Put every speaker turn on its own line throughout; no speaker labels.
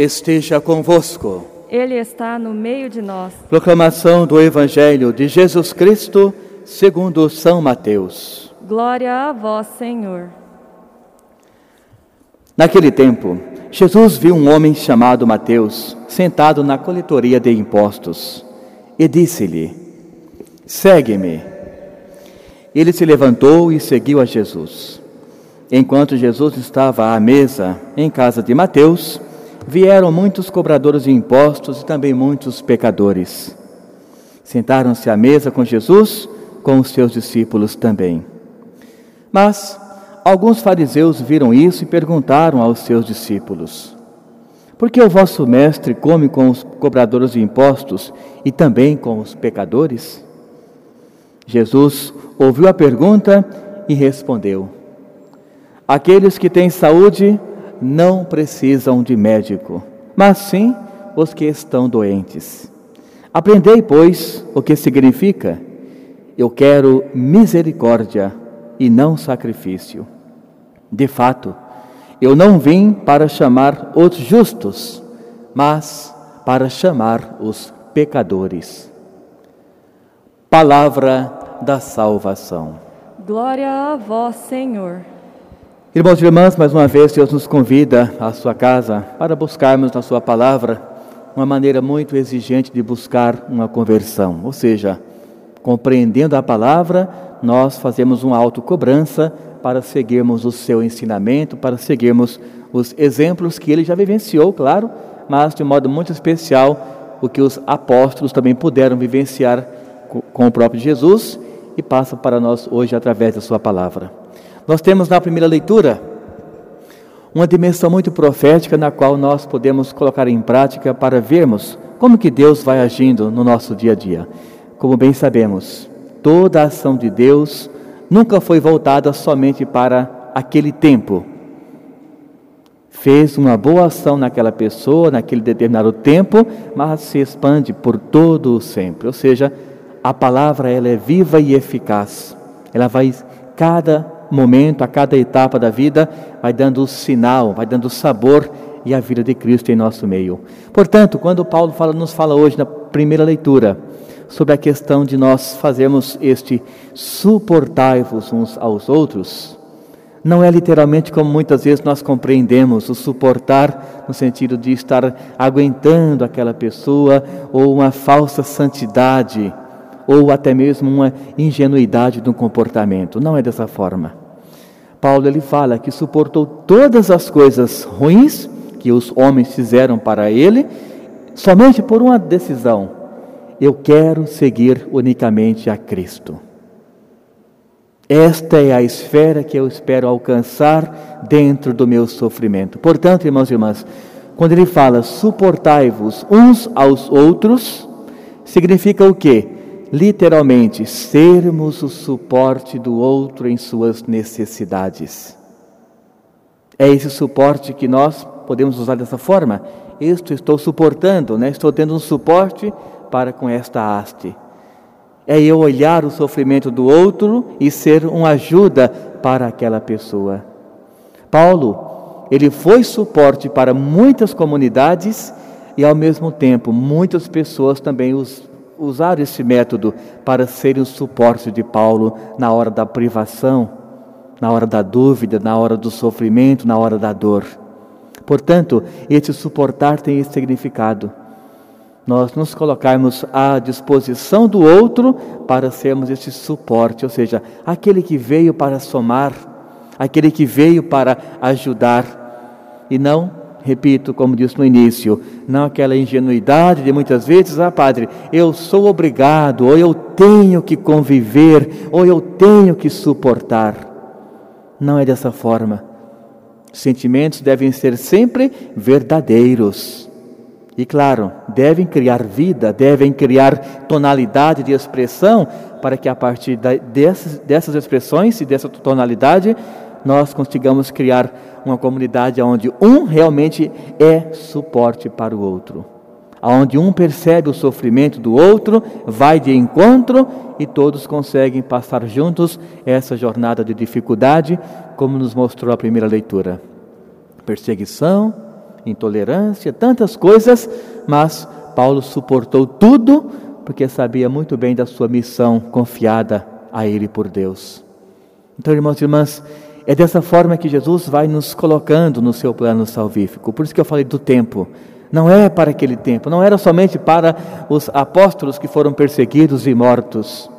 esteja convosco.
Ele está no meio de nós.
Proclamação do Evangelho de Jesus Cristo, segundo São Mateus.
Glória a vós, Senhor.
Naquele tempo, Jesus viu um homem chamado Mateus sentado na coletoria de impostos e disse-lhe: Segue-me. Ele se levantou e seguiu a Jesus. Enquanto Jesus estava à mesa em casa de Mateus, vieram muitos cobradores de impostos e também muitos pecadores. Sentaram-se à mesa com Jesus, com os seus discípulos também. Mas alguns fariseus viram isso e perguntaram aos seus discípulos: Por que o vosso mestre come com os cobradores de impostos e também com os pecadores? Jesus ouviu a pergunta e respondeu: Aqueles que têm saúde não precisam de médico, mas sim os que estão doentes. Aprendei, pois, o que significa: eu quero misericórdia e não sacrifício. De fato, eu não vim para chamar os justos, mas para chamar os pecadores. Palavra da salvação.
Glória a vós, Senhor.
Irmãos e irmãs, mais uma vez Deus nos convida à sua casa para buscarmos na sua palavra uma maneira muito exigente de buscar uma conversão, ou seja, compreendendo a palavra, nós fazemos uma autocobrança para seguirmos o seu ensinamento, para seguirmos os exemplos que ele já vivenciou, claro, mas de um modo muito especial o que os apóstolos também puderam vivenciar com o próprio Jesus e passa para nós hoje através da sua palavra. Nós temos na primeira leitura uma dimensão muito profética na qual nós podemos colocar em prática para vermos como que Deus vai agindo no nosso dia a dia. Como bem sabemos, toda a ação de Deus nunca foi voltada somente para aquele tempo. Fez uma boa ação naquela pessoa, naquele determinado tempo, mas se expande por todo o sempre. Ou seja, a palavra ela é viva e eficaz. Ela vai cada momento, a cada etapa da vida, vai dando sinal, vai dando sabor e a vida de Cristo em nosso meio. Portanto, quando Paulo fala, nos fala hoje na primeira leitura sobre a questão de nós fazermos este suportai-vos uns aos outros, não é literalmente como muitas vezes nós compreendemos o suportar no sentido de estar aguentando aquela pessoa ou uma falsa santidade ou até mesmo uma ingenuidade no comportamento. Não é dessa forma. Paulo ele fala que suportou todas as coisas ruins que os homens fizeram para ele, somente por uma decisão: eu quero seguir unicamente a Cristo. Esta é a esfera que eu espero alcançar dentro do meu sofrimento. Portanto, irmãos e irmãs, quando ele fala suportai-vos uns aos outros, significa o quê? Literalmente, sermos o suporte do outro em suas necessidades. É esse suporte que nós podemos usar dessa forma. Isto estou suportando, né? estou tendo um suporte para com esta haste. É eu olhar o sofrimento do outro e ser uma ajuda para aquela pessoa. Paulo, ele foi suporte para muitas comunidades e ao mesmo tempo muitas pessoas também os usar esse método para serem o suporte de Paulo na hora da privação, na hora da dúvida, na hora do sofrimento, na hora da dor. Portanto, esse suportar tem esse significado. Nós nos colocarmos à disposição do outro para sermos esse suporte, ou seja, aquele que veio para somar, aquele que veio para ajudar, e não repito, como disse no início, não aquela ingenuidade de muitas vezes, ah, padre, eu sou obrigado, ou eu tenho que conviver, ou eu tenho que suportar. Não é dessa forma. Sentimentos devem ser sempre verdadeiros. E claro, devem criar vida, devem criar tonalidade de expressão, para que a partir dessas, dessas expressões e dessa tonalidade nós consigamos criar uma comunidade onde um realmente é suporte para o outro. Onde um percebe o sofrimento do outro, vai de encontro e todos conseguem passar juntos essa jornada de dificuldade, como nos mostrou a primeira leitura. Perseguição, intolerância, tantas coisas, mas Paulo suportou tudo porque sabia muito bem da sua missão confiada a ele por Deus. Então, irmãos e irmãs, é dessa forma que Jesus vai nos colocando no seu plano salvífico. Por isso que eu falei do tempo. Não é para aquele tempo, não era somente para os apóstolos que foram perseguidos e mortos,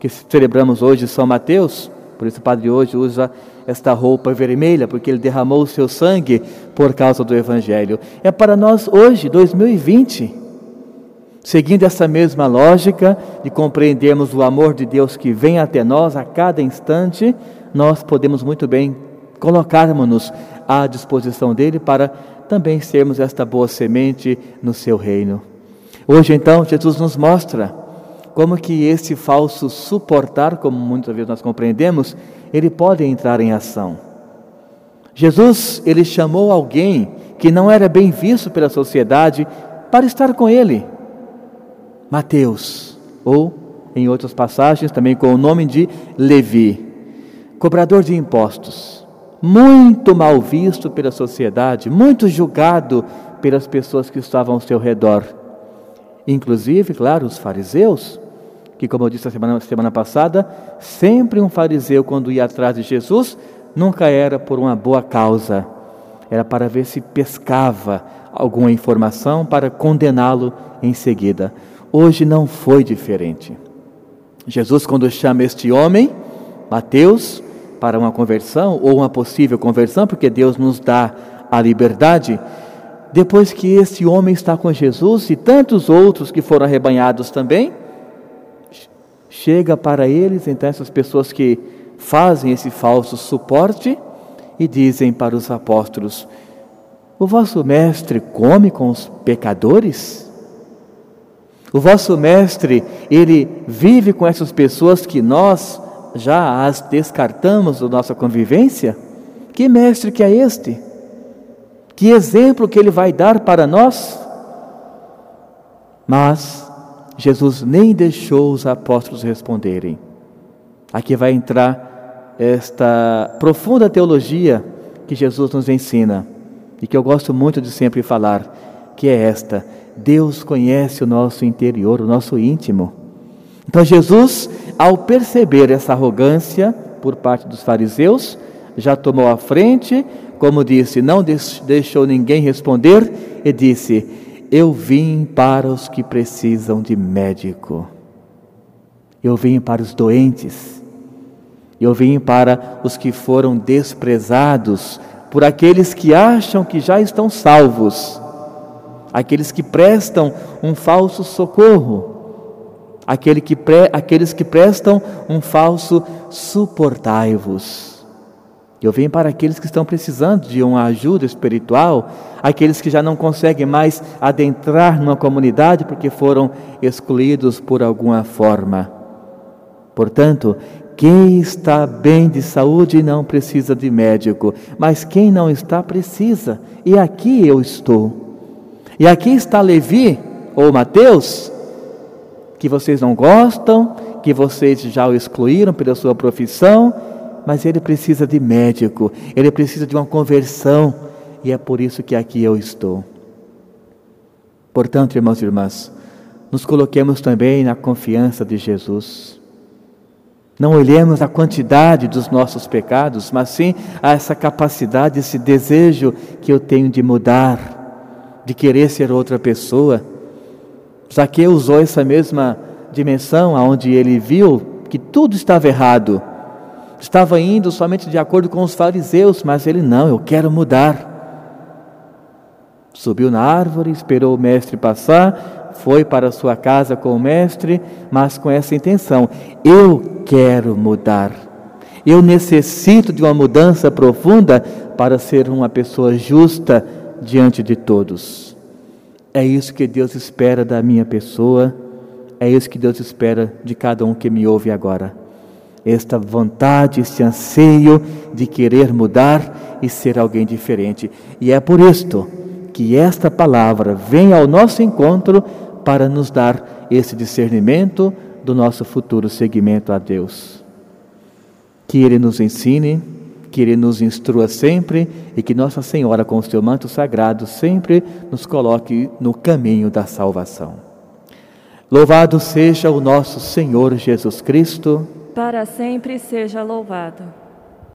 que celebramos hoje São Mateus, por isso o padre hoje usa esta roupa vermelha, porque ele derramou o seu sangue por causa do Evangelho. É para nós hoje, 2020, seguindo essa mesma lógica de compreendermos o amor de Deus que vem até nós a cada instante, nós podemos muito bem colocarmos-nos à disposição dele para também sermos esta boa semente no seu reino. Hoje, então, Jesus nos mostra como que esse falso suportar, como muitas vezes nós compreendemos, ele pode entrar em ação. Jesus, ele chamou alguém que não era bem visto pela sociedade para estar com ele. Mateus, ou em outras passagens também com o nome de Levi, cobrador de impostos muito mal visto pela sociedade, muito julgado pelas pessoas que estavam ao seu redor. Inclusive, claro, os fariseus, que, como eu disse a semana, semana passada, sempre um fariseu, quando ia atrás de Jesus, nunca era por uma boa causa, era para ver se pescava alguma informação para condená-lo em seguida. Hoje não foi diferente. Jesus, quando chama este homem, Mateus, para uma conversão ou uma possível conversão, porque Deus nos dá a liberdade. Depois que esse homem está com Jesus e tantos outros que foram arrebanhados também, chega para eles, então essas pessoas que fazem esse falso suporte e dizem para os apóstolos: O vosso mestre come com os pecadores? O vosso mestre, ele vive com essas pessoas que nós já as descartamos da nossa convivência? Que mestre que é este? Que exemplo que ele vai dar para nós? Mas Jesus nem deixou os apóstolos responderem. Aqui vai entrar esta profunda teologia que Jesus nos ensina e que eu gosto muito de sempre falar, que é esta: Deus conhece o nosso interior, o nosso íntimo. Então Jesus, ao perceber essa arrogância por parte dos fariseus, já tomou a frente, como disse, não deixou ninguém responder e disse: Eu vim para os que precisam de médico. Eu vim para os doentes. Eu vim para os que foram desprezados por aqueles que acham que já estão salvos, aqueles que prestam um falso socorro aquele que pre, aqueles que prestam um falso suportai-vos. Eu venho para aqueles que estão precisando de uma ajuda espiritual, aqueles que já não conseguem mais adentrar numa comunidade porque foram excluídos por alguma forma. Portanto, quem está bem de saúde não precisa de médico, mas quem não está precisa. E aqui eu estou. E aqui está Levi ou Mateus, que vocês não gostam, que vocês já o excluíram pela sua profissão, mas ele precisa de médico, ele precisa de uma conversão, e é por isso que aqui eu estou. Portanto, irmãos e irmãs, nos coloquemos também na confiança de Jesus. Não olhemos a quantidade dos nossos pecados, mas sim a essa capacidade, esse desejo que eu tenho de mudar, de querer ser outra pessoa Zaqueu usou essa mesma dimensão, aonde ele viu que tudo estava errado. Estava indo somente de acordo com os fariseus, mas ele não, eu quero mudar. Subiu na árvore, esperou o mestre passar, foi para sua casa com o mestre, mas com essa intenção: eu quero mudar. Eu necessito de uma mudança profunda para ser uma pessoa justa diante de todos. É isso que Deus espera da minha pessoa, é isso que Deus espera de cada um que me ouve agora. Esta vontade, este anseio de querer mudar e ser alguém diferente. E é por isto que esta palavra vem ao nosso encontro para nos dar esse discernimento do nosso futuro seguimento a Deus. Que Ele nos ensine, que Ele nos instrua sempre e que Nossa Senhora, com o seu manto sagrado, sempre nos coloque no caminho da salvação. Louvado seja o nosso Senhor Jesus Cristo.
Para sempre seja louvado.